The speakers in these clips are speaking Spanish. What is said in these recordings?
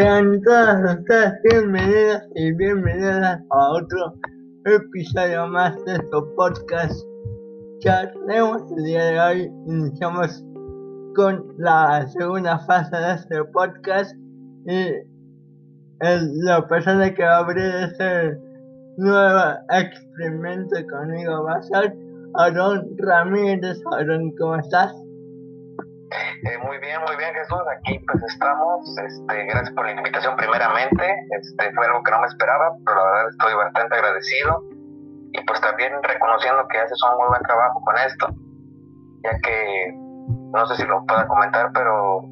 Sean todas ustedes bienvenidas y bienvenidas a otro episodio más de su podcast. Tenemos el día de hoy, iniciamos con la segunda fase de este podcast y el, la persona que va a abrir este nuevo experimento conmigo va a ser Aaron Ramírez. Aaron, ¿cómo estás? Eh, muy bien, muy bien Jesús, aquí pues estamos, este, gracias por la invitación primeramente, este, fue algo que no me esperaba, pero la verdad estoy bastante agradecido. Y pues también reconociendo que haces un muy buen trabajo con esto, ya que no sé si lo pueda comentar, pero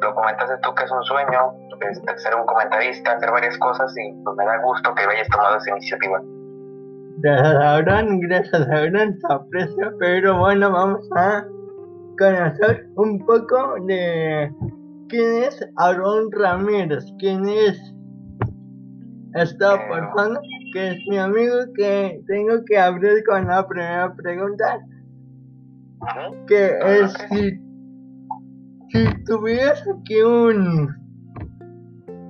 lo comentaste tú que es un sueño, este, ser un comentarista, hacer varias cosas y pues me da gusto que hayas tomado esa iniciativa. Gracias, Aaron, gracias, Aaron, te aprecio, pero bueno, vamos a conocer un poco de quién es Aaron Ramírez, quién es esta persona que es mi amigo que tengo que abrir con la primera pregunta que es si, si tuvieras aquí un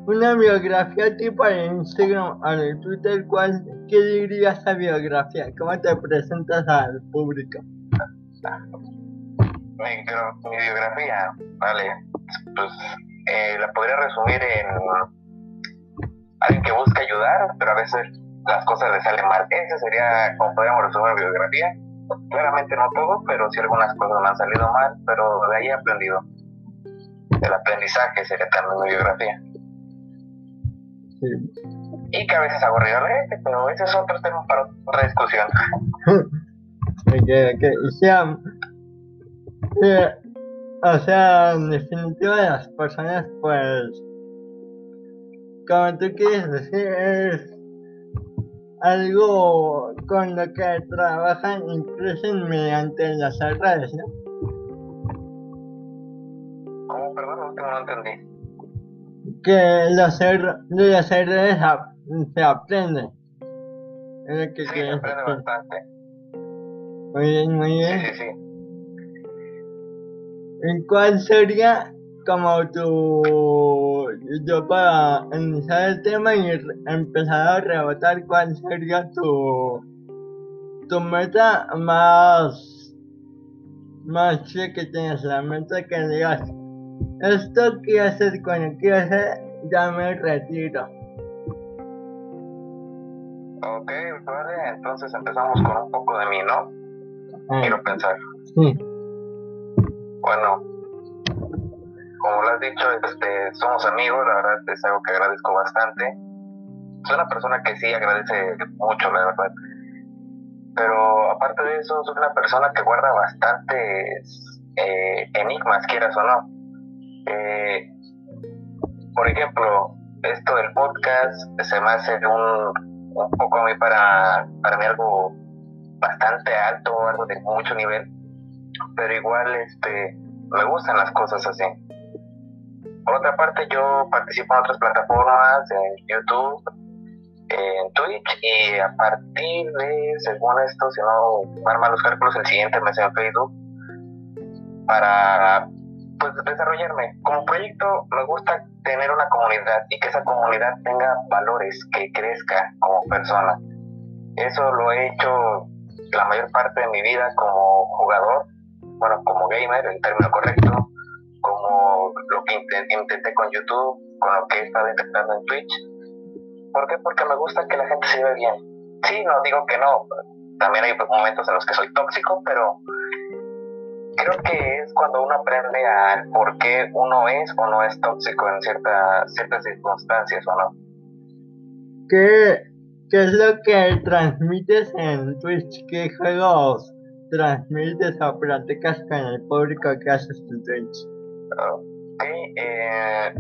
una biografía tipo de Instagram o de Twitter, ¿cuál, ¿qué dirías esa biografía? ¿Cómo te presentas al público? Mi, mi biografía, vale, pues eh, la podría resumir en alguien que busca ayudar, pero a veces las cosas le salen mal. Esa sería como podríamos resumir mi biografía. Claramente no todo, pero sí algunas cosas me han salido mal, pero de ahí he aprendido. El aprendizaje sería también mi biografía. Y que a veces hago la gente, pero ese es otro tema para otra discusión. ok, ok. O sea, o sea, en definitiva, las personas, pues, como tú quieres decir, es algo con lo que trabajan y crecen mediante las redes, ¿no? ¿Cómo? Perdón, no entendí. Que los, er de las redes se aprende. Es que sí, se aprende bastante. Muy bien, muy bien. Sí, sí, sí. ¿En cuál sería como tu yo para iniciar el tema y empezar a rebotar cuál sería tu tu meta más más que tienes la meta que digas esto quiero hacer cuando quiero hacer ya me retiro ok vale entonces empezamos con un poco de mí no ah. quiero pensar. Sí bueno como lo has dicho, este, somos amigos, la verdad es algo que agradezco bastante. Soy una persona que sí agradece mucho, la verdad. Pero aparte de eso, soy una persona que guarda bastantes eh, enigmas, quieras o no. Eh, por ejemplo, esto del podcast se me hace un, un poco a mí para, para mí algo bastante alto, algo de mucho nivel, pero igual este me gustan las cosas así. Por otra parte, yo participo en otras plataformas, en YouTube, en Twitch, y a partir de, según esto, si no arman los cálculos, el siguiente mes en Facebook, para pues desarrollarme. Como proyecto me gusta tener una comunidad y que esa comunidad tenga valores, que crezca como persona. Eso lo he hecho la mayor parte de mi vida como jugador, bueno, como gamer, en término correcto, como lo que intenté, con YouTube, con lo que he estado intentando en Twitch. ¿Por qué? Porque me gusta que la gente se vea bien. Sí, no digo que no, también hay momentos en los que soy tóxico, pero creo que es cuando uno aprende a por qué uno es o no es tóxico en ciertas ciertas circunstancias o no. ¿Qué, ¿Qué es lo que transmites en Twitch? ¿Qué juegos transmites o practicas con el público que haces en Twitch? Ok,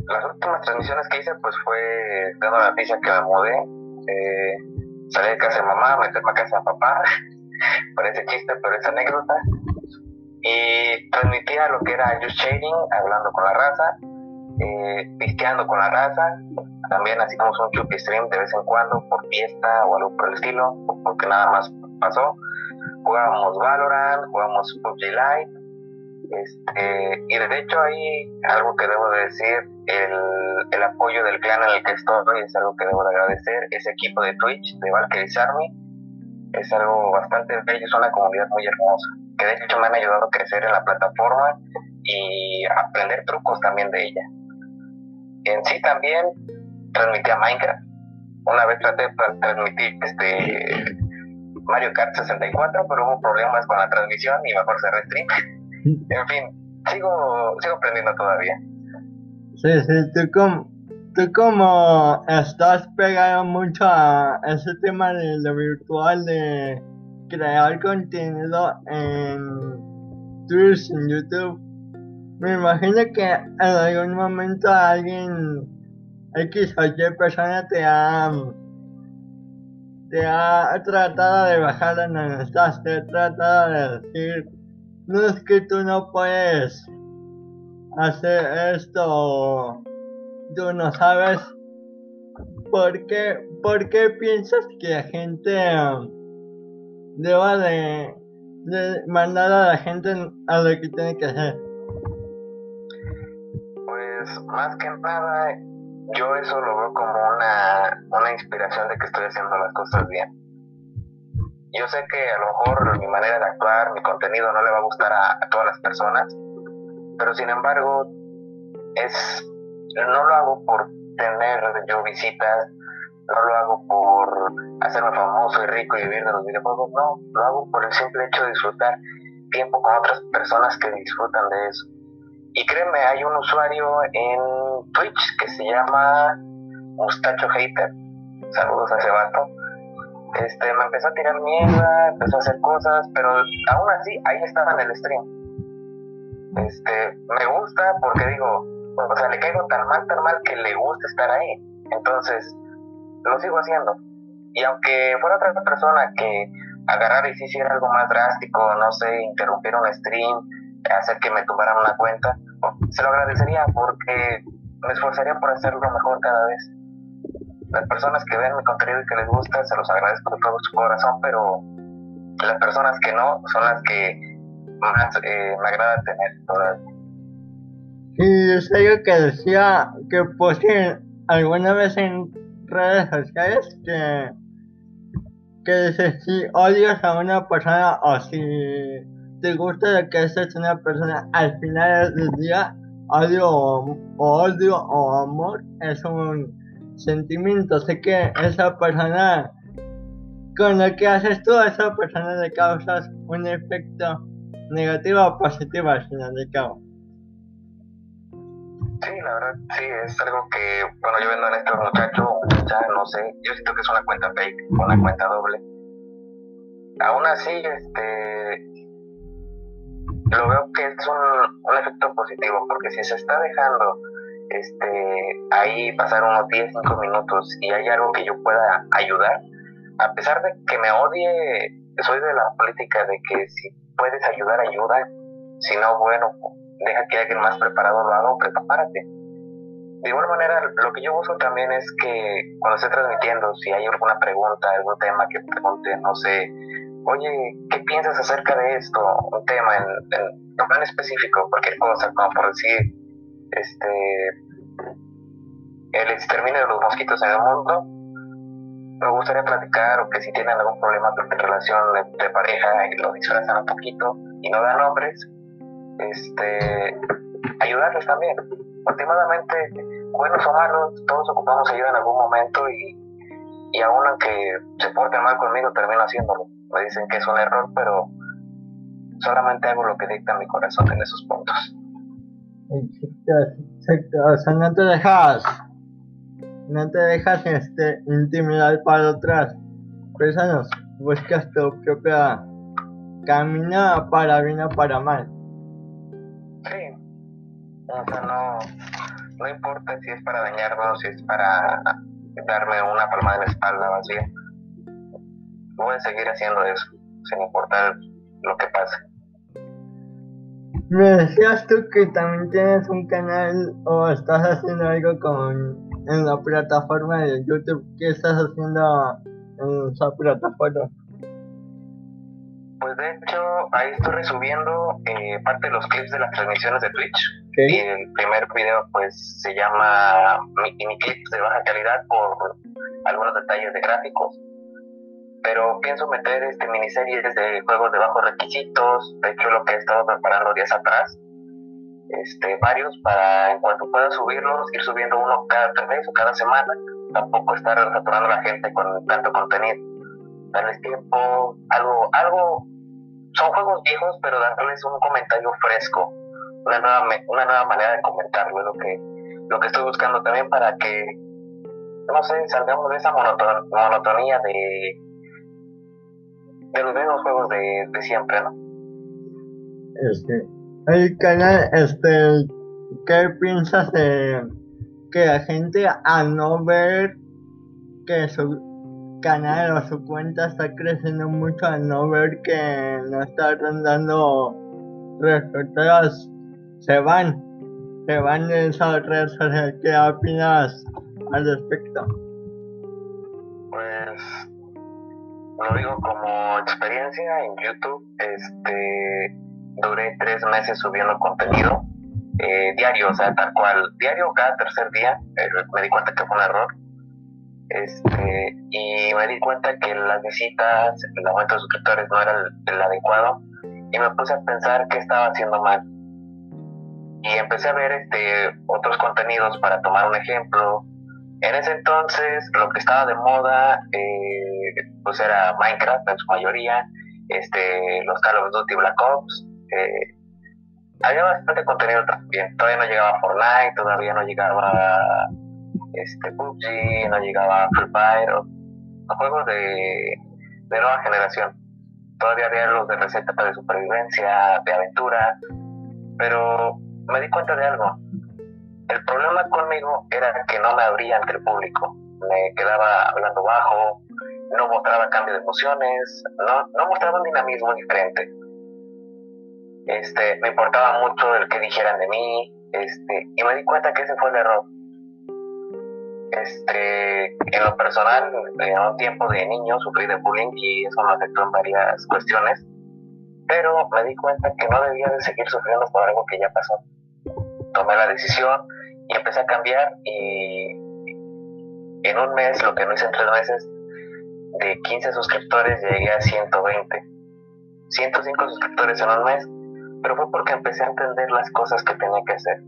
las últimas transmisiones que hice pues fue dando la noticia que me mudé, eh, salí de casa de mamá, me a casa de papá, parece chiste pero es anécdota, y transmitía lo que era just shading, hablando con la raza, eh, pisteando con la raza, también hacíamos un chupi stream de vez en cuando por fiesta o algo por el estilo, porque nada más pasó, jugábamos Valorant, jugábamos PUBG Lite, Este, y de hecho ahí algo que debo de decir, el, el, apoyo del clan en el que estoy es algo que debo de agradecer, ese equipo de Twitch de Valkyrie Army es algo bastante bello, es una comunidad muy hermosa, que de hecho me han ayudado a crecer en la plataforma y aprender trucos también de ella. En sí también transmitía Minecraft. Una vez traté de transmitir este Mario Kart 64, pero hubo problemas con la transmisión y mejor se stream. en fin, sigo, sigo aprendiendo todavía. Sí, sí, tú como, tú como estás pegado mucho a ese tema de lo virtual, de crear contenido en Twitch, en YouTube, me imagino que en algún momento alguien X o Y persona te ha te ha tratado de bajar el estás, te ha tratado de decir no es que tú no puedes hacer esto tú no sabes por qué por qué piensas que la gente deba de, de mandar a la gente a lo que tiene que hacer pues más que nada, yo eso lo veo como una, una inspiración de que estoy haciendo las cosas bien. Yo sé que a lo mejor mi manera de actuar, mi contenido no le va a gustar a, todas las personas, pero sin embargo, es no lo hago por tener yo visitas, no lo hago por hacerme famoso y rico y vivir de los videojuegos, no, lo hago por el simple hecho de disfrutar tiempo con otras personas que disfrutan de eso. Y créeme, hay un usuario en Twitch que se llama Mustacho Hater. Saludos a ese vato. Este, me empezó a tirar mierda, empezó a hacer cosas, pero aún así, ahí estaba en el stream. Este, me gusta porque digo, o sea, le caigo tan mal, tan mal que le gusta estar ahí. Entonces, lo sigo haciendo. Y aunque fuera otra persona que agarrara y si hiciera algo más drástico, no sé, interrumpiera un stream, hacer que me tumbaran una cuenta, se lo agradecería porque me esforzaría por hacerlo mejor cada vez. Las personas que ven mi contenido y que les gusta, se los agradezco de todo su corazón, pero las personas que no son las que más eh, me agrada tener todavía. Y es algo que decía que puse alguna vez en redes sociales que, que si odias a una persona o si te gusta lo que es una persona al final del día, odio o, odio o amor es un sentimiento. Sé que esa persona, con lo que haces tú, a esa persona le causas un efecto negativo o positivo al final de cabo. Sí, la verdad, sí, es algo que, bueno, yo vendo en estos muchachos, ya no sé, yo siento que es una cuenta fake, una cuenta doble. Aún así, este, lo veo que es un, un efecto positivo, porque si se está dejando este, ahí pasar unos 10, 5 minutos y hay algo que yo pueda ayudar, a pesar de que me odie, soy de la política de que si puedes ayudar, ayuda, si no, bueno, deja que alguien más preparado lo haga o prepárate. De igual manera, lo que yo uso también es que cuando esté transmitiendo, si hay alguna pregunta, algún tema que pregunte, no sé, oye, ¿qué piensas acerca de esto? Un tema en, en plan específico, cualquier cosa, como por decir, este, el exterminio de los mosquitos en el mundo, me gustaría platicar o que si tienen algún problema de relación de, pareja y lo disfrazan un poquito y no dan nombres, este, ayudarles también. Últimamente, buenos o malos, todos ocupamos ayuda en algún momento y, y aún aunque se porten mal conmigo, termino haciéndolo me dicen que es un error, pero solamente hago lo que dicta mi corazón en esos puntos. Exacto, o sea, no te dejas, no te dejas este, intimidar para otras personas, buscas tu propia camino para bien o para mal. Sí, o sea, no, no importa si es para dañarme o si es para darme una palma de la espalda vacía voy a seguir haciendo eso, sin importar lo que pase. Me decías tú que también tienes un canal o estás haciendo algo con en la plataforma de YouTube. ¿Qué estás haciendo en esa plataforma? Pues de hecho, ahí estoy resubiendo eh, parte de los clips de las transmisiones de Twitch. Y el primer video pues se llama mini clips de baja calidad por algunos detalles de gráficos. Pero pienso meter este miniseries de juegos de bajos requisitos. De hecho lo que he estado preparando días atrás. Este, varios para en cuanto pueda subirlos, ir subiendo uno cada mes o cada semana. Tampoco estar saturando a la gente con tanto contenido. Darles tiempo, algo, algo son juegos viejos, pero darles un comentario fresco, una nueva, una nueva manera de comentarlo, lo que, lo que estoy buscando también para que, no sé, salgamos de esa monotonía de, de los mismos juegos de, de siempre, ¿no? Este, el canal, este, ¿qué piensas de que la gente al no ver que su canal o su cuenta está creciendo mucho al no ver que no está dando resultados, se van, se van de esas redes sociales. ¿Qué opinas al respecto? Pues lo digo como experiencia en YouTube, este duré tres meses subiendo contenido eh, diario, o sea, tal cual, diario cada tercer día, eh, me di cuenta que fue un error este, y me di cuenta que las visitas, el aumento de suscriptores no era el, adecuado y me puse a pensar qué estaba haciendo mal. Y empecé a ver este, otros contenidos para tomar un ejemplo. En ese entonces lo que estaba de moda eh, pues era Minecraft en su mayoría, este, los Call of Duty Black Ops. Eh, había bastante contenido también. Todavía no llegaba Fortnite, todavía no llegaba este, PUBG, no llegaba Free Fire, juegos de, de nueva generación. Todavía había los de receta de supervivencia, de aventura, pero me di cuenta de algo. El problema conmigo era que no me abría ante el público. Me quedaba hablando bajo, no mostraba cambio de emociones, no, mostraba un dinamismo diferente. Este, me importaba mucho el que dijeran de mí, este, y me di cuenta que ese fue el error. Este, en lo personal, en un tiempo de niño sufrí de bullying y eso me afectó en varias cuestiones, pero me di cuenta que no debía de seguir sufriendo por algo que ya pasó. Tomé la decisión y empecé a cambiar y en un mes, lo que no hice en tres meses, de 15 suscriptores llegué a 120. 105 suscriptores en un mes, pero fue porque empecé a entender las cosas que tenía que hacer.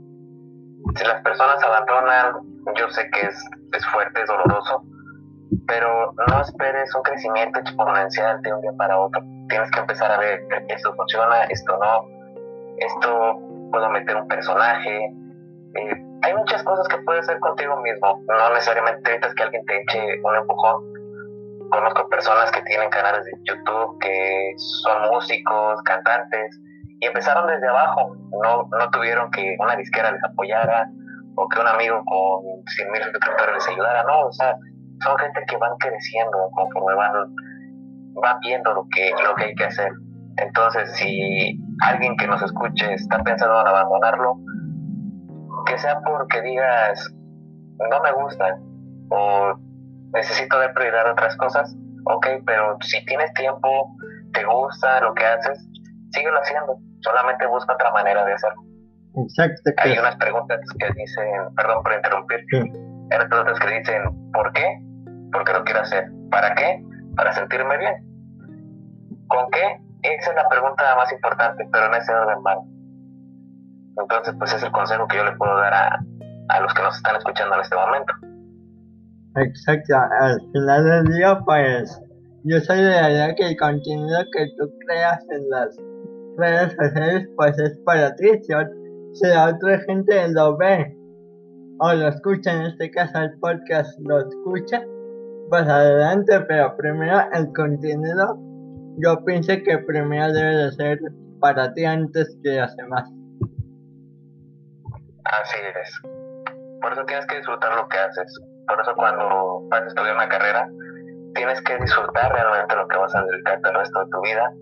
Si las personas abandonan yo sé que es, es fuerte, es doloroso, pero no esperes un crecimiento exponencial de un día para otro. Tienes que empezar a ver, esto funciona, esto no, esto puedo meter un personaje. Eh, hay muchas cosas que puedes hacer contigo mismo, no necesariamente necesitas que alguien te eche un empujón. Conozco personas que tienen canales de YouTube, que son músicos, cantantes, y empezaron desde abajo, no, no tuvieron que una disquera les apoyara, o que un amigo con 100 mil suscriptores les ayudara, no, o sea, son gente que van creciendo conforme van, van viendo lo que, lo que hay que hacer. Entonces, si alguien que nos escuche está pensando en abandonarlo, que sea porque digas, no me gusta, o necesito de prioridad otras cosas, ok, pero si tienes tiempo, te gusta lo que haces, síguelo haciendo, solamente busca otra manera de hacerlo. Exacto. Hay unas preguntas que dicen, perdón por interrumpir, hay unas preguntas que dicen, ¿por qué? Porque lo quiero hacer. ¿Para qué? Para sentirme bien. ¿Con qué? Esa es la pregunta más importante, pero en ese orden mal. Entonces, pues es el consejo que yo le puedo dar a, a los que nos están escuchando en este momento. Exacto, al final del día, pues yo soy de la idea que el contenido que tú creas en las redes sociales, pues es para ti, si la otra gente lo ve o lo escucha, en este caso el podcast lo escucha, pues adelante, pero primero el contenido, yo pienso que primero debe de ser para ti antes que los demás. Así es. Por eso tienes que disfrutar lo que haces. Por eso cuando vas a estudiar una carrera, tienes que disfrutar realmente lo que vas a dedicarte el resto de tu vida.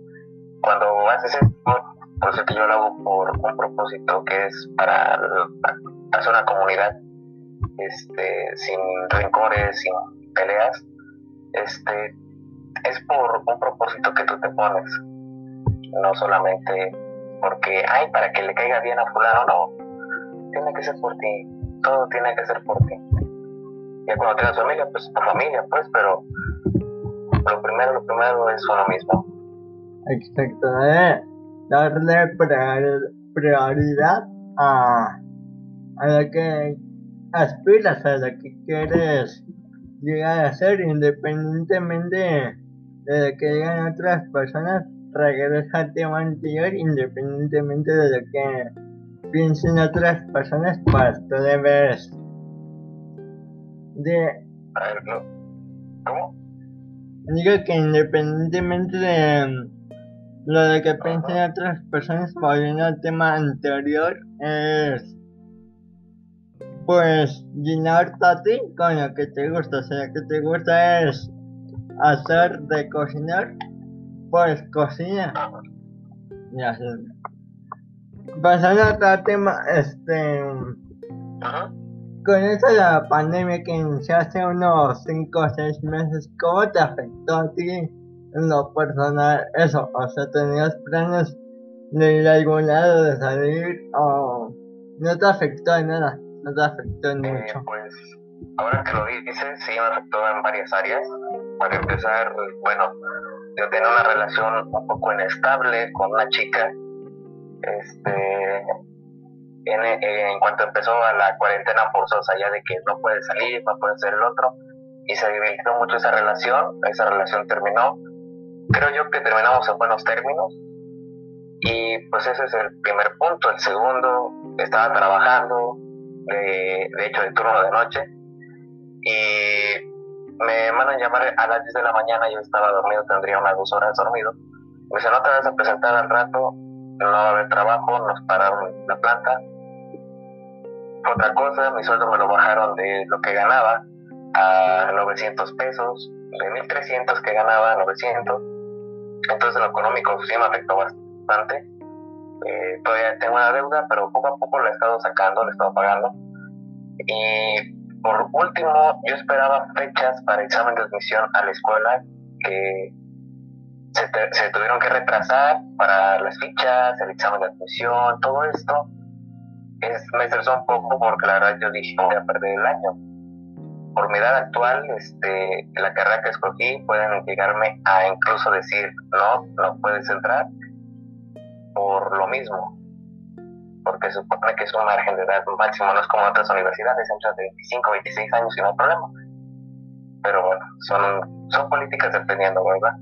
Cuando haces esto, por eso que yo lo hago por un propósito que es para hacer una comunidad este, sin rencores, sin peleas. Este, es por un propósito que tú te pones. no solamente porque, ay, para que le caiga bien a fulano, no, tiene que ser por ti, todo tiene que ser por ti. Ya cuando tengas familia, pues tu familia, pues, pero lo primero, lo primero es uno mismo. Exacto, ¿eh? darle prioridad a, a lo que aspiras, a lo que quieres llegar a ser, independientemente de lo que digan otras personas, regresa al tema anterior, independientemente de lo que piensen otras personas, pues tú debes de... A ver, no. ¿Cómo? Digo que independientemente de lo de que piensen otras personas, volviendo al tema anterior, es pues llenarte a ti con lo que te gusta. O sea, lo que te gusta es hacer de cocinar, pues cocina. Y así. Pasando a otro tema, este. Con eso de la pandemia que inició hace unos 5 o 6 meses, ¿cómo te afectó a ti en lo personal eso? O sea, ¿tenías planes de ir a algún lado, de salir o no te afectó en nada? no te afectó en eh, mucho? Pues ahora que lo dices, sí me afectó en varias áreas. Para empezar, bueno, yo tenía una relación un poco inestable con una chica. Este, en, cuanto empezó a la cuarentena forzosa, ya de que no puede salir, no puede ser el otro, y se debilitó mucho esa relación, esa relación terminó. Creo yo que terminamos en buenos términos, y pues ese es el primer punto. El segundo, estaba trabajando, de, hecho de turno de noche y me mandan llamar a las 10 de la mañana, yo estaba dormido, tendría unas dos horas dormido. Me dicen, te vas a presentar al rato, no va a haber trabajo, nos pararon la planta. Otra cosa, mi sueldo me lo bajaron de lo que ganaba a 900 pesos, de 1300 que ganaba a 900. Entonces lo económico sí me afectó bastante. Eh, todavía tengo una deuda, pero poco a poco la he estado sacando, la he estado pagando. Y por último, yo esperaba fechas para examen de admisión a la escuela que se, tuvieron que retrasar para las fichas, el examen de admisión, todo esto. Es, me estresó un poco porque la verdad yo dije, voy a perder el año. Por mi edad actual, este, la carrera que escogí pueden llegarme a incluso decir, no, no puedes entrar por lo mismo, porque se supone que es un margen de edad máximo, no es como otras universidades, entre de 25, 26 años y no hay problema. Pero bueno, son, son políticas dependiendo, ¿verdad?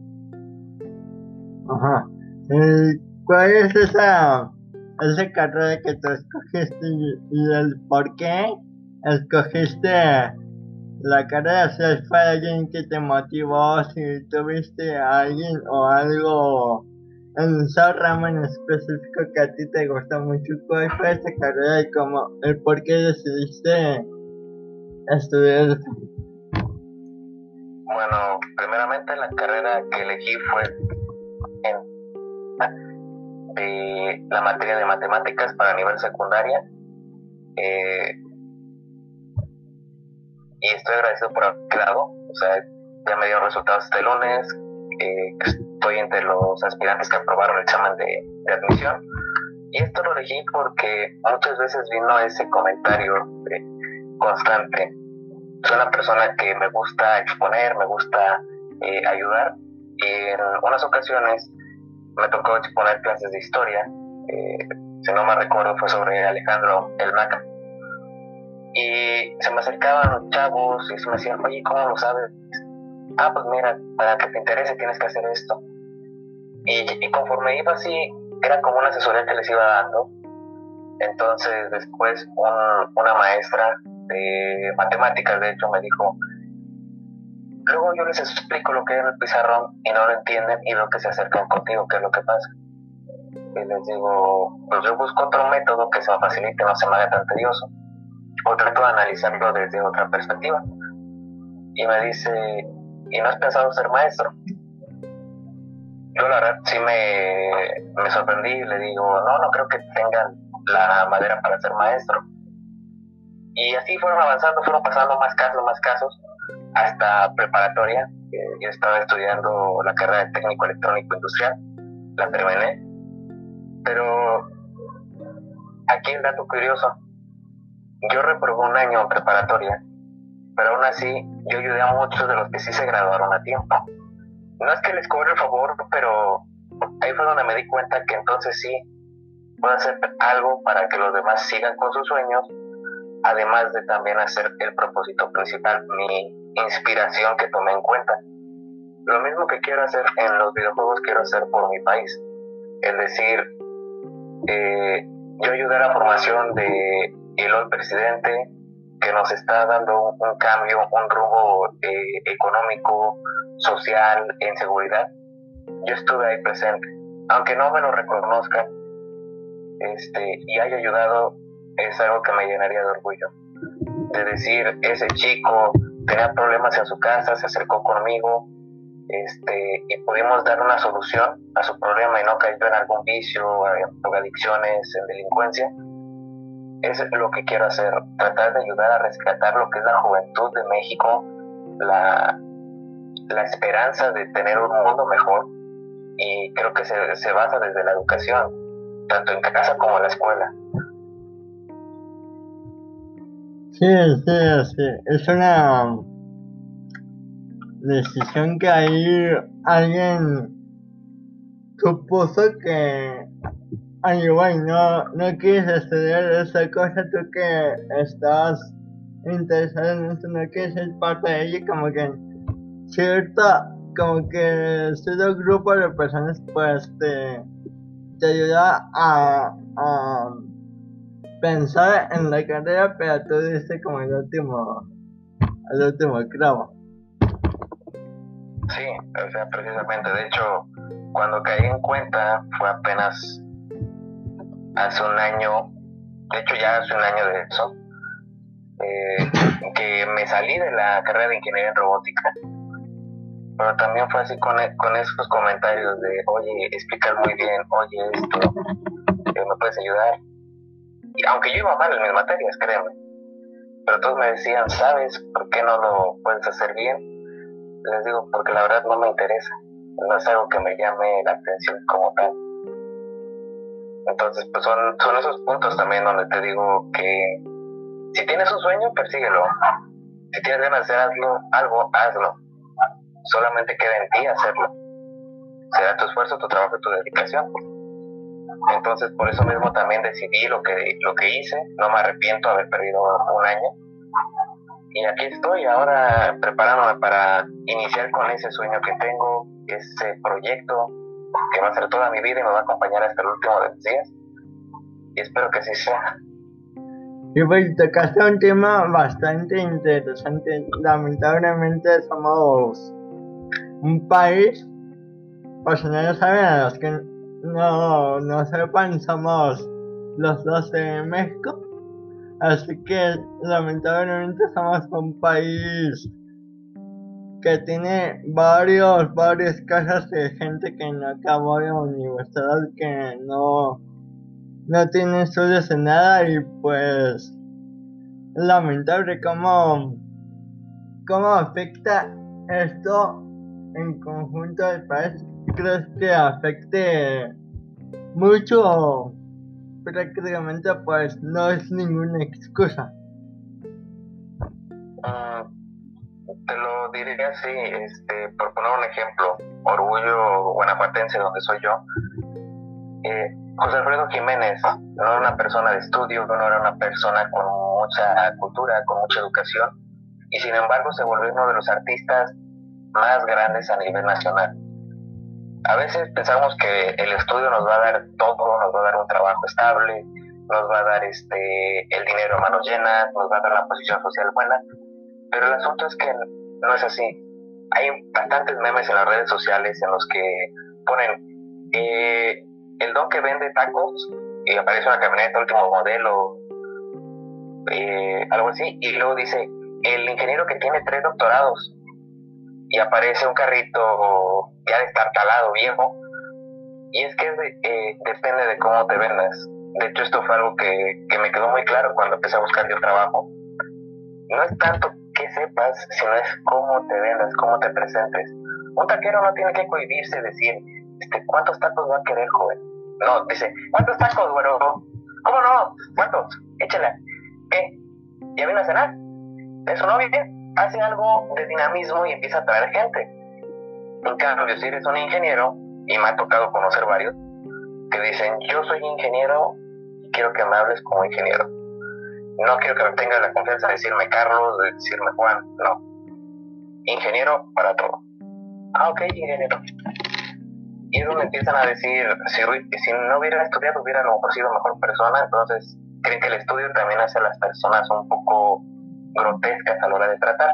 Ajá. Eh, ¿Cuál es esa, esa carrera que tú escogiste y, el por qué escogiste la carrera? Si fue alguien que te motivó, si tuviste a alguien o algo en un ramo en específico que a ti te gusta mucho, ¿cuál fue esa carrera y cómo, el por qué decidiste estudiar Bueno, primeramente la carrera que elegí fue en la materia de matemáticas para nivel secundaria. Eh, y estoy agradecido por haber quedado. O sea, ya me dieron resultados este lunes. Eh, estoy entre los aspirantes que aprobaron el examen de, admisión. Y esto lo elegí porque muchas veces vino ese comentario constante. Soy una persona que me gusta exponer, me gusta eh, ayudar. En unas ocasiones me tocó exponer clases de historia. Si no me recuerdo, fue sobre Alejandro el Maca. Y se me acercaban chavos y se me decían, oye, ¿cómo lo sabes? ah, pues mira, para que te interese tienes que hacer esto. Y, conforme iba así, era como una asesoría que les iba dando. Entonces después una maestra de matemáticas, de hecho, me dijo, luego yo les explico lo que es el pizarrón y no lo entienden y lo que se acercan contigo, qué es lo que pasa. Y les digo, pues yo busco otro método que se me facilite, no se me haga tan tedioso. O trato de analizarlo desde otra perspectiva. Y me dice, ¿y no has pensado ser maestro? Yo la verdad sí me, me sorprendí y le digo, no, no creo que tengan la madera para ser maestro. Y así fueron avanzando, fueron pasando más casos, más casos, hasta preparatoria. Yo estaba estudiando la carrera de técnico electrónico industrial, la terminé. Pero aquí el dato curioso. Yo reprobé un año preparatoria, pero aún así yo ayudé a muchos de los que sí se graduaron a tiempo. No es que les cobre el favor, pero ahí fue donde me di cuenta que entonces sí puedo hacer algo para que los demás sigan con sus sueños, además de también hacer el propósito principal, mi inspiración que tomé en cuenta. Lo mismo que quiero hacer en los videojuegos, quiero hacer por mi país. Es decir, eh, yo ayudé a la formación de el presidente que nos está dando un, cambio, un rumbo eh, económico, social, en seguridad. Yo estuve ahí presente. Aunque no me lo reconozcan este, y haya ayudado, es algo que me llenaría de orgullo. De decir, ese chico tenía problemas en su casa, se acercó conmigo, este, y pudimos dar una solución a su problema y no cayó en algún vicio, en adicciones, en delincuencia. Es lo que quiero hacer, tratar de ayudar a rescatar lo que es la juventud de México, la, la esperanza de tener un mundo mejor y creo que se, se basa desde la educación, tanto en casa como en la escuela. Sí, sí, sí, es una decisión que ahí alguien supuso que ay igual no, no quieres estudiar esa cosa, tú que estás interesado en eso, no quieres ser parte de ella, como que cierta, como que cierto grupo de personas pues te, te ayuda a, a pensar en la carrera, pero tú dices como el último, el último clavo. Sí, o sea, precisamente, de hecho, cuando caí en cuenta fue apenas hace un año, de hecho ya hace un año de eso, eh, que me salí de la carrera de ingeniería en robótica. Pero también fue así con, con esos comentarios de, oye, explicas muy bien, oye, esto, ¿me puedes ayudar? Y aunque yo iba mal en mis materias, créeme. Pero todos me decían, ¿sabes por qué no lo puedes hacer bien? les digo, porque la verdad no me interesa, no es algo que me llame la atención como tal. Entonces, pues son, son esos puntos también donde te digo que si tienes un sueño, persíguelo. Si tienes ganas de hacer algo, algo hazlo. Solamente queda en ti hacerlo. Será tu esfuerzo, tu trabajo tu dedicación. Entonces, por eso mismo también decidí lo que, lo que hice. No me arrepiento de haber perdido un año y aquí estoy ahora preparándome para iniciar con ese sueño que tengo, ese proyecto que va a ser toda mi vida y me va a acompañar hasta el último de los días. Y espero que así sea. Y pues tocaste un tema bastante interesante. Lamentablemente somos un país, pues no saben a los que no, no sepan, somos los dos de México Así que lamentablemente somos un país que tiene varios, varios casos de gente que no acabó de universidad, que no, no tiene estudios en nada y pues lamentable cómo, cómo afecta esto en conjunto del país. ¿Crees que afecte mucho prácticamente pues no es ninguna excusa. Mm, te lo diría así, este, por poner un ejemplo, Orgullo Guanajuatense, donde soy yo. Eh, José Alfredo Jiménez no era una persona de estudio, no era una persona con mucha cultura, con mucha educación, y sin embargo se volvió uno de los artistas más grandes a nivel nacional a veces pensamos que el estudio nos va a dar todo, nos va a dar un trabajo estable, nos va a dar este el dinero a manos llenas, nos va a dar la posición social buena, pero el asunto es que no es así. Hay bastantes memes en las redes sociales en los que ponen eh, el don que vende tacos y aparece una camioneta último modelo, eh, algo así, y luego dice el ingeniero que tiene tres doctorados y aparece un carrito ya destartalado, viejo. Y es que eh, depende de cómo te vendas. De hecho, esto fue algo que, que me quedó muy claro cuando empecé a buscar yo trabajo. No es tanto que sepas, sino es cómo te vendas, cómo te presentes. Un taquero no tiene que cohibirse decir, este, ¿cuántos tacos va a querer, joven? no, dice, ¿cuántos tacos, güero? ¿Cómo no? ¿Cuántos? Échale. ¿Qué? ¿Ya viene a cenar? ¿Es su novia? Hace algo de dinamismo y empieza a traer gente. En cambio, si eres un ingeniero, y me ha tocado conocer varios, que dicen, yo soy ingeniero y quiero que me hables como ingeniero. No quiero que me tengas la confianza de decirme Carlos, de decirme Juan, no. Ingeniero para todo. Ah, ok, ingeniero. Y es donde empiezan a decir, si, si no hubiera estudiado, hubiera a lo mejor sido mejor persona, entonces creen que el estudio también hace a las personas un poco grotescas a la hora de tratar.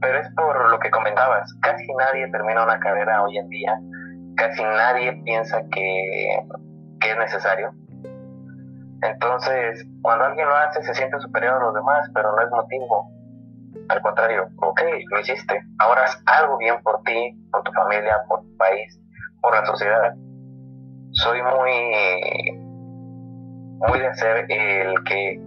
Pero es por lo que comentabas, casi nadie termina una carrera hoy en día, casi nadie piensa que, que es necesario. Entonces, cuando alguien lo hace, se siente superior a los demás, pero no es motivo. Al contrario, ok, lo hiciste. Ahora haz algo bien por ti, por tu familia, por tu país, por la sociedad. Soy muy, muy de hacer el que,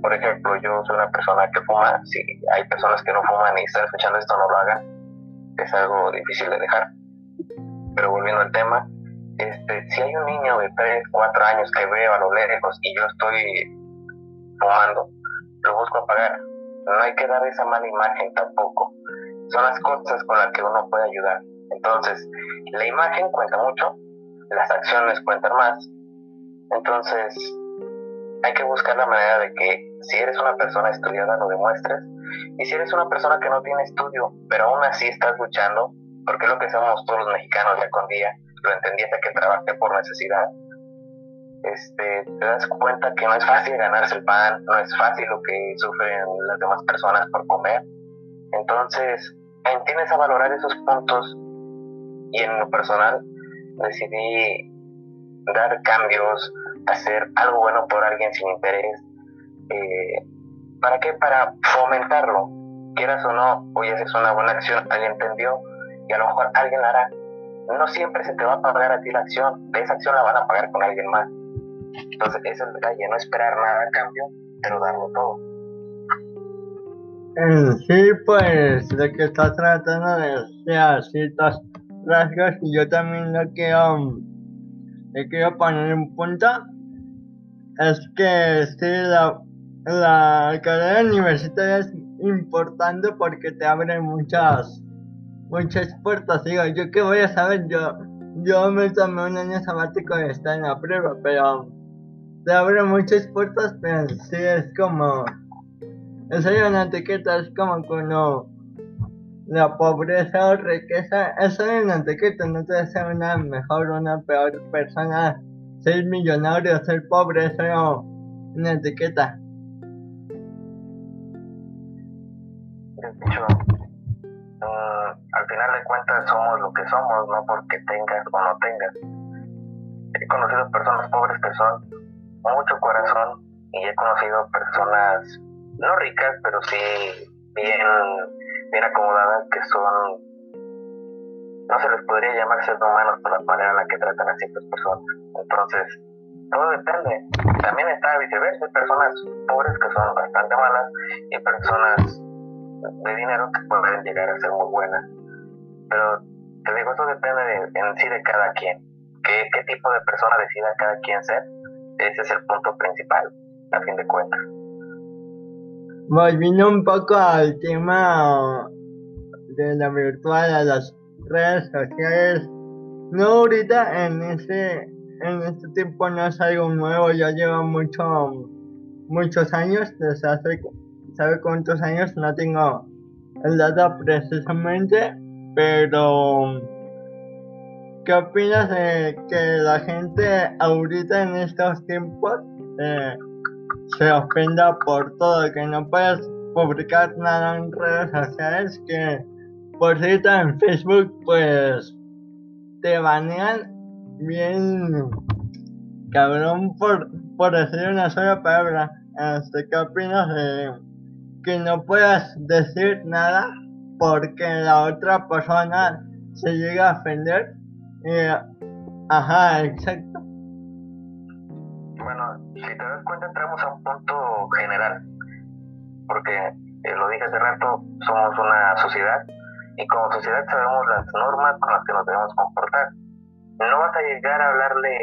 por ejemplo, yo soy una persona que fuma. Si hay personas que no fuman y están escuchando esto, no lo hagan. Es algo difícil de dejar. Pero volviendo al tema, este, si hay un niño de 3, 4 años que veo a lo lejos y yo estoy fumando, lo busco apagar. No hay que dar esa mala imagen tampoco. Son las cosas con las que uno puede ayudar. Entonces, la imagen cuenta mucho, las acciones cuentan más. Entonces, hay que buscar la manera de que si eres una persona estudiada lo demuestres. Y si eres una persona que no tiene estudio, pero aún así estás luchando, porque es lo que somos todos los mexicanos ya con día, lo entendí que trabajé por necesidad. Este, te das cuenta que no es fácil ganarse el pan, no es fácil lo que sufren las demás personas por comer. Entonces, entiendes a valorar esos puntos y en lo personal decidí dar cambios, hacer algo bueno por alguien sin interés. Eh, ¿Para qué? Para fomentarlo. Quieras o no, hoy haces una buena acción, alguien entendió y a lo mejor alguien la hará. No siempre se te va a pagar a ti la acción, esa acción la van a pagar con alguien más. Entonces, ese es el detalle, no esperar nada a cambio, pero darlo todo. Sí, pues lo que estás tratando de decir ciertas rasgos y yo también lo que um, le quiero poner en punto es que sí, la, la carrera universitaria es importante porque te abre muchas muchas puertas. Digo, yo qué voy a saber, yo, yo me tomé un año sabático de estar en la prueba, pero te abre muchas puertas, pero sí es como, en serio, una etiqueta es como cuando la pobreza o riqueza, eso es una etiqueta, no te hace una mejor o una peor persona. Ser millonario, ser pobre, es una etiqueta. al final de cuentas somos lo que somos, no porque tengas o no tengas. He conocido personas pobres que son mucho corazón y he conocido personas no ricas, pero sí bien, bien acomodadas que son, no se les podría llamar seres humanos por la manera en la que tratan a ciertas personas. Entonces, todo depende. También está viceversa, hay personas pobres que son bastante malas y personas de dinero que pueden llegar a ser muy buenas. Pero te digo, eso depende de, en sí de cada quien. ¿Qué, ¿Qué tipo de persona decida cada quien ser? Ese es el punto principal, a fin de cuentas. Volviendo un poco al tema de la virtual, a las redes sociales, no ahorita en ese en este tiempo no es algo nuevo, ya lleva mucho, muchos años, desde hace sabe cuántos años, no tengo el dato precisamente, pero ¿qué opinas de que la gente ahorita en estos tiempos eh, se ofenda por todo, que no puedes publicar nada en redes sociales, que por cierto en Facebook pues te banean bien cabrón por, por decir una sola palabra. Este, ¿Qué opinas de que no puedas decir nada porque la otra persona se llega a ofender. ajá, exacto. Bueno, si te das cuenta entramos a un punto general, porque eh, lo dije hace rato, somos una sociedad y como sociedad sabemos las normas con las que nos debemos comportar. no vas a llegar a hablarle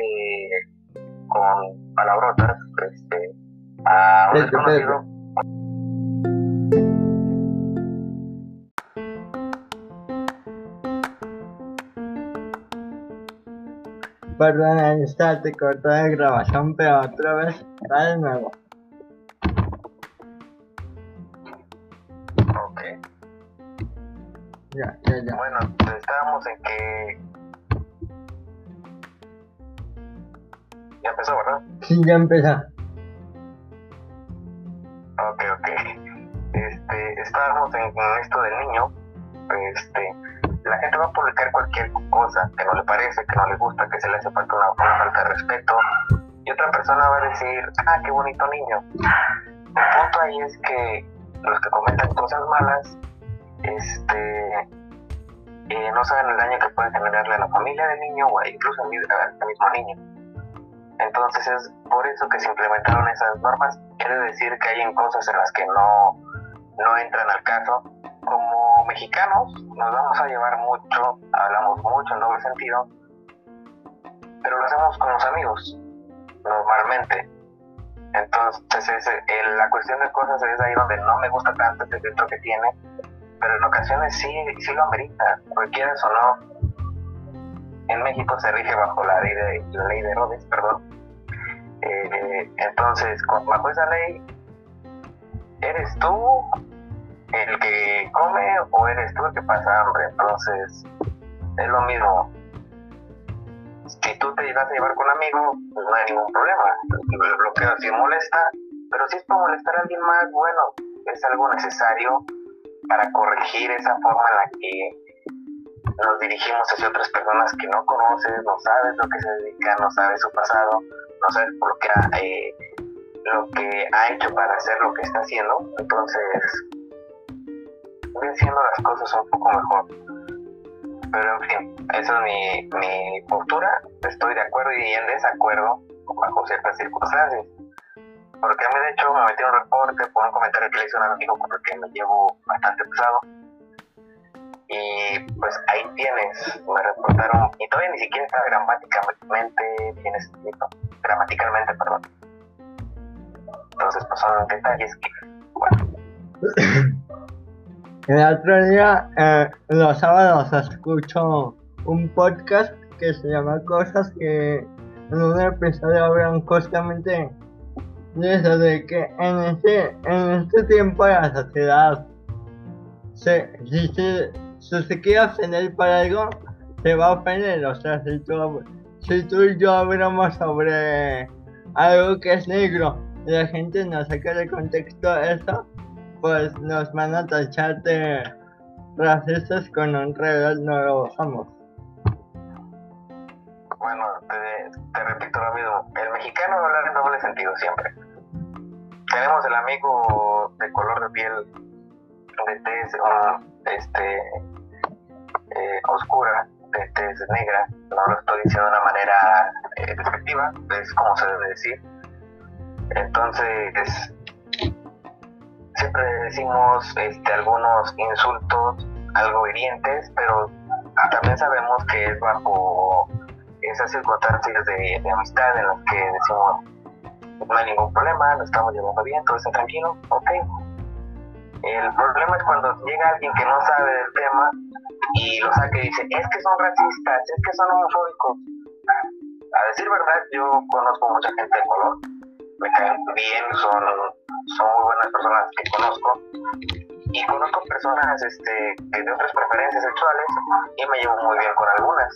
con palabrotas este, a un desconocido. Perdona, está, te cortó la grabación, pero otra vez, está de nuevo. Ya, ya, ya. Bueno, estábamos en que. Ya empezó, ¿verdad? Sí, ya empezó. Ok, ok. Este, estábamos en, en esto del niño. Este, la gente va a publicar cualquier cosa que no le parece, que no le gusta, que se le hace falta una, una falta de respeto. Y otra persona va a decir, ah, qué bonito niño. El punto ahí es que los que comentan cosas malas, este, eh, no saben el daño que puede generarle a la familia del niño o incluso al, mismo niño. Entonces es por eso que se implementaron esas normas. Quiere decir que hay cosas en las que no, no entran al caso. Como mexicanos nos vamos a llevar mucho, hablamos mucho en doble sentido, pero lo hacemos con los amigos, normalmente. Entonces es, el- la cuestión de cosas es ahí donde no me gusta tanto este filtro que tiene, pero en ocasiones sí, sí lo amerita, cualquiera o no. En México se rige bajo la ley de, la ley de Herodes, perdón. Eh, entonces, bajo esa ley, ¿eres tú el que come o eres tú el que pasa hambre? Entonces, es lo mismo. Si tú te llegas a llevar con un amigo, pues no hay ningún problema. El bloqueo sí molesta, pero si es para molestar a alguien más, bueno, es algo necesario para corregir esa forma en la que nos dirigimos hacia otras personas que no conoces, no sabes lo que se dedican, no sabes su pasado, no sabes por que ha, eh, lo que ha hecho para hacer lo que está haciendo. Entonces, haciendo las cosas un poco mejor. Pero en fin, esa es mi, mi postura. Estoy de acuerdo y en desacuerdo bajo ciertas circunstancias. Porque a mí, de hecho, me metí un reporte por un comentario que le hizo un amigo con el que me llevo bastante pesado. Y pues ahí tienes, me reportaron, y todavía ni siquiera está gramaticalmente bien escrito, gramaticalmente, perdón. Entonces, pues son detalles que, bueno, El otro día, eh, los sábados, escucho un podcast que se llama Cosas que en un episodio hablan justamente de eso, de que en este, en este tiempo la sociedad, se, si, se, si se quiere ofender por algo, se va a ofender. O sea, si tú, si tú y yo hablamos sobre algo que es negro y la gente no saca de contexto eso, pues nos van a tachar de racistas con un reloj no lo somos. Bueno, te, te repito lo mismo. El mexicano va a hablar en doble sentido siempre. Tenemos el amigo de color de piel, de tez este, eh, oscura, de tez negra. No lo estoy diciendo de una manera eh, despectiva, es como se debe decir. Entonces, siempre decimos este, algunos insultos, algo hirientes, pero también sabemos que es bajo esas circunstancias de, de amistad en las que decimos no hay ningún problema, nos estamos llevando bien, todo está tranquilo, ok. El problema es cuando llega alguien que no sabe del tema y lo saca y dice, es que son racistas, es que son homofóbicos. A decir verdad, yo conozco mucha gente de color, me caen bien, son, son muy buenas personas que conozco y conozco personas este, que de otras preferencias sexuales y me llevo muy bien con algunas.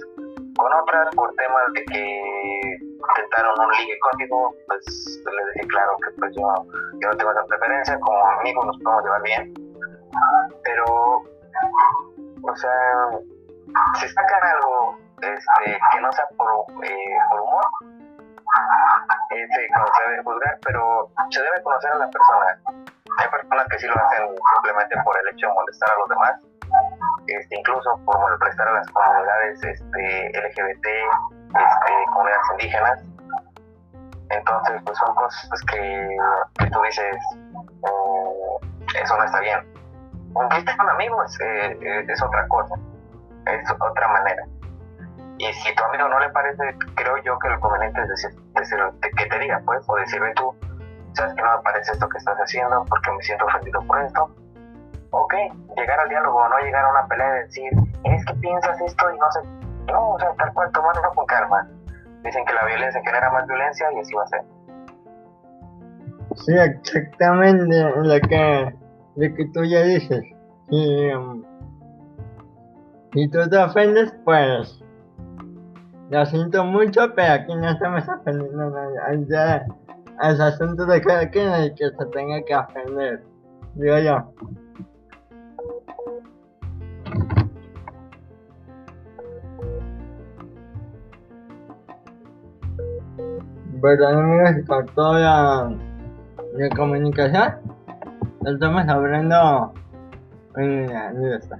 Con otras, por temas de que intentaron un ligue conmigo, pues les dije claro que pues yo, yo no tengo esa preferencia, como amigos nos podemos llevar bien. Pero, o sea, si sacan algo este, que no sea por, eh, por humor, no se debe juzgar, pero se debe conocer a la persona. Hay personas que sí lo hacen simplemente por el hecho de molestar a los demás, este, incluso por molestar a las comunidades este, LGBT, este, comunidades indígenas. Entonces, pues son cosas que, que tú dices, mm, eso no está bien. Estés con amigos, eh, eh, es otra cosa, es otra manera. Y si tu amigo no le parece, creo yo que lo conveniente es decir, decir que te diga, pues, o decirle tú, sabes que no me parece esto que estás haciendo porque me siento ofendido por esto. Ok, llegar al diálogo, no llegar a una pelea y decir, es que piensas esto y no sé. No, o sea, tal cual, tomarlo con calma. Dicen que la violencia genera más violencia y así va a ser. Sí, exactamente lo que, que tú ya dices. Y, um, si tú te ofendes, pues lo siento mucho, pero aquí no estamos ofendiendo a es asunto de cada que se tenga que ofender, digo yo. Bueno amigos, con toda la, la comunicación, estamos hablando... Mira, mira está.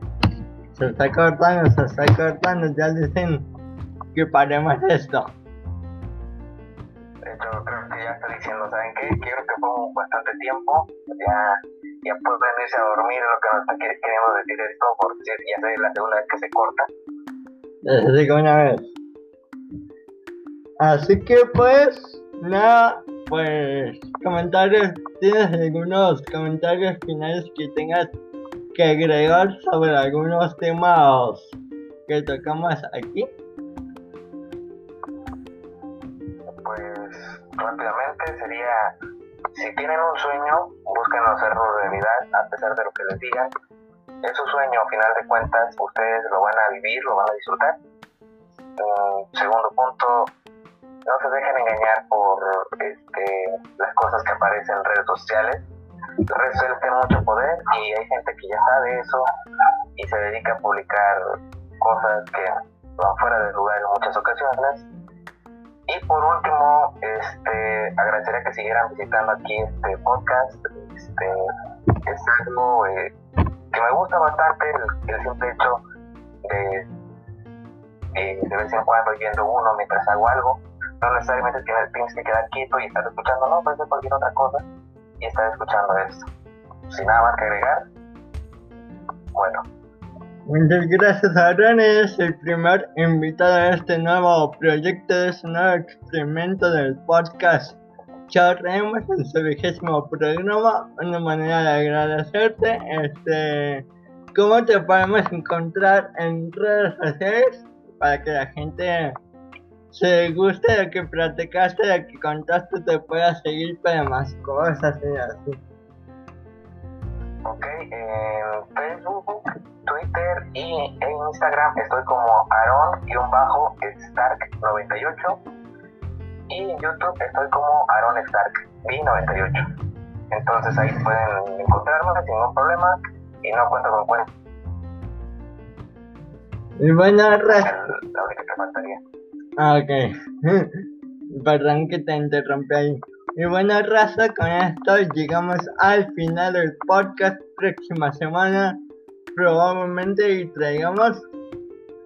Se está cortando, se está cortando, ya dicen que paremos esto. De hecho, creo que ya está diciendo, ¿saben qué? Creo que fue bastante tiempo, ya, ya pueden irse a dormir, lo que nos está queriendo decir esto, porque ya es la segunda vez que se corta. Que una vez. Así que pues, nada, pues comentarios, tienes algunos comentarios finales que tengas que agregar sobre algunos temas que tocamos aquí. Pues rápidamente sería, si tienen un sueño, busquen hacerlo realidad a pesar de lo que les digan. Es un sueño, a final de cuentas, ustedes lo van a vivir, lo van a disfrutar. segundo punto, no se dejen engañar por este, las cosas que aparecen en redes sociales. Redes sociales tienen mucho poder y hay gente que ya sabe eso y se dedica a publicar cosas que van fuera de lugar en muchas ocasiones. Y por último, este, agradecería que siguieran visitando aquí este podcast. Este, es algo eh, que me gusta bastante, el, simple hecho de, de vez en cuando yendo uno mientras hago algo no necesariamente tienes, que quedar quieto y estar escuchando, no, puede ser cualquier otra cosa y estar escuchando esto. Sin nada más que agregar, bueno. Muchas gracias, Aaron. Es el primer invitado a este nuevo proyecto, de este nuevo experimento del podcast. Charremos en su vigésimo programa. Una manera de agradecerte. Este, ¿Cómo te podemos encontrar en redes sociales para que la gente se gusta lo que platicaste, lo que contaste, te pueda seguir para más cosas y así. Ok, en Facebook, Twitter y en Instagram estoy como Aaron-Stark98 y en YouTube estoy como Aaron Stark 98 Entonces ahí pueden encontrarme sin ningún problema y no cuento con cuenta. Y bueno, la única que faltaría. Ah, ok. Perdón que te interrumpí ahí. Y bueno, raza, con esto llegamos al final del podcast. Próxima semana probablemente traigamos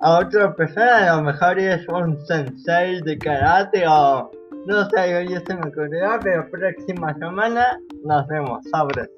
a otra persona. A lo mejor es un sensei de karate o no sé, hoy se me ocurrió, pero próxima semana nos vemos. Sabres.